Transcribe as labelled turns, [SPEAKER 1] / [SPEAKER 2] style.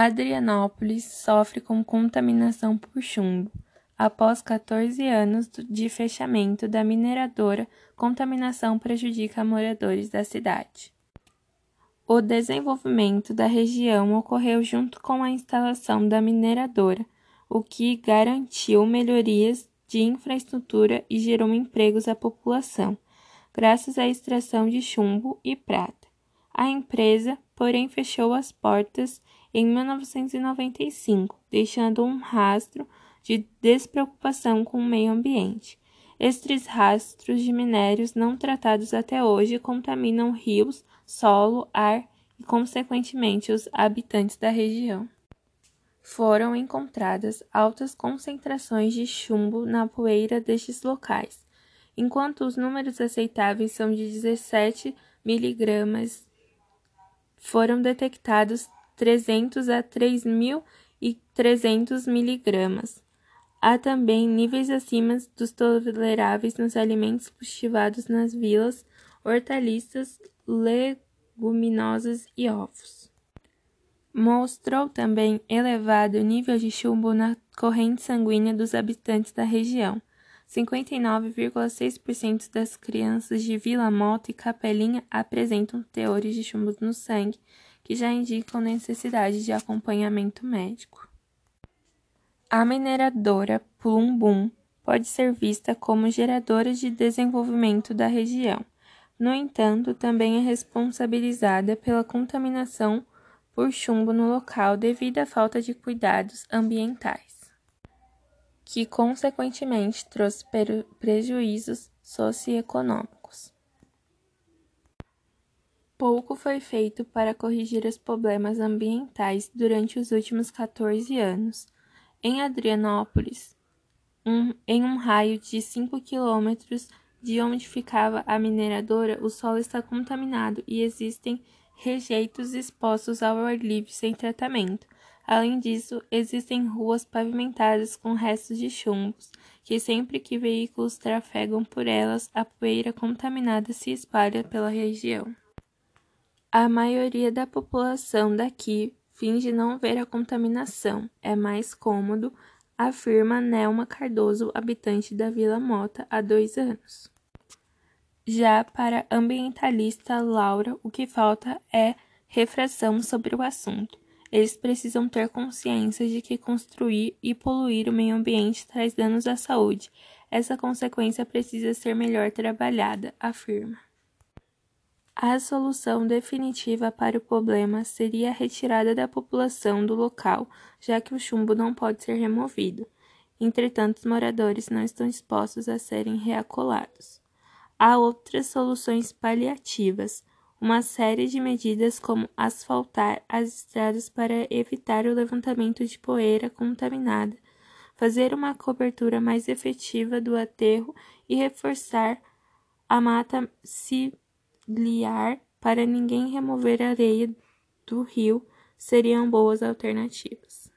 [SPEAKER 1] Adrianópolis sofre com contaminação por chumbo. Após 14 anos de fechamento da mineradora, contaminação prejudica moradores da cidade. O desenvolvimento da região ocorreu junto com a instalação da mineradora, o que garantiu melhorias de infraestrutura e gerou empregos à população, graças à extração de chumbo e prata. A empresa, porém, fechou as portas em 1995, deixando um rastro de despreocupação com o meio ambiente. Estes rastros de minérios não tratados até hoje contaminam rios, solo, ar e, consequentemente, os habitantes da região. Foram encontradas altas concentrações de chumbo na poeira destes locais, enquanto os números aceitáveis são de 17 miligramas, foram detectados 300 a 3.300 miligramas. Há também níveis acima dos toleráveis nos alimentos cultivados nas vilas, hortaliças, leguminosas e ovos. Mostrou também elevado nível de chumbo na corrente sanguínea dos habitantes da região. 59,6% das crianças de Vila Mota e Capelinha apresentam teores de chumbo no sangue que já indicam necessidade de acompanhamento médico. A mineradora Plumbum pode ser vista como geradora de desenvolvimento da região. No entanto, também é responsabilizada pela contaminação por chumbo no local devido à falta de cuidados ambientais, que consequentemente trouxe prejuízos socioeconômicos. Pouco foi feito para corrigir os problemas ambientais durante os últimos 14 anos. Em Adrianópolis, um, em um raio de 5 quilômetros de onde ficava a mineradora, o solo está contaminado e existem rejeitos expostos ao ar livre sem tratamento. Além disso, existem ruas pavimentadas com restos de chumbos, que sempre que veículos trafegam por elas, a poeira contaminada se espalha pela região. A maioria da população daqui finge não ver a contaminação. É mais cômodo, afirma Nelma Cardoso, habitante da Vila Mota, há dois anos. Já para ambientalista Laura, o que falta é refração sobre o assunto. Eles precisam ter consciência de que construir e poluir o meio ambiente traz danos à saúde. Essa consequência precisa ser melhor trabalhada, afirma. A solução definitiva para o problema seria a retirada da população do local, já que o chumbo não pode ser removido. Entretanto, os moradores não estão dispostos a serem reacolados. Há outras soluções paliativas, uma série de medidas como asfaltar as estradas para evitar o levantamento de poeira contaminada, fazer uma cobertura mais efetiva do aterro e reforçar a mata civil liar para ninguém remover areia do rio seriam boas alternativas.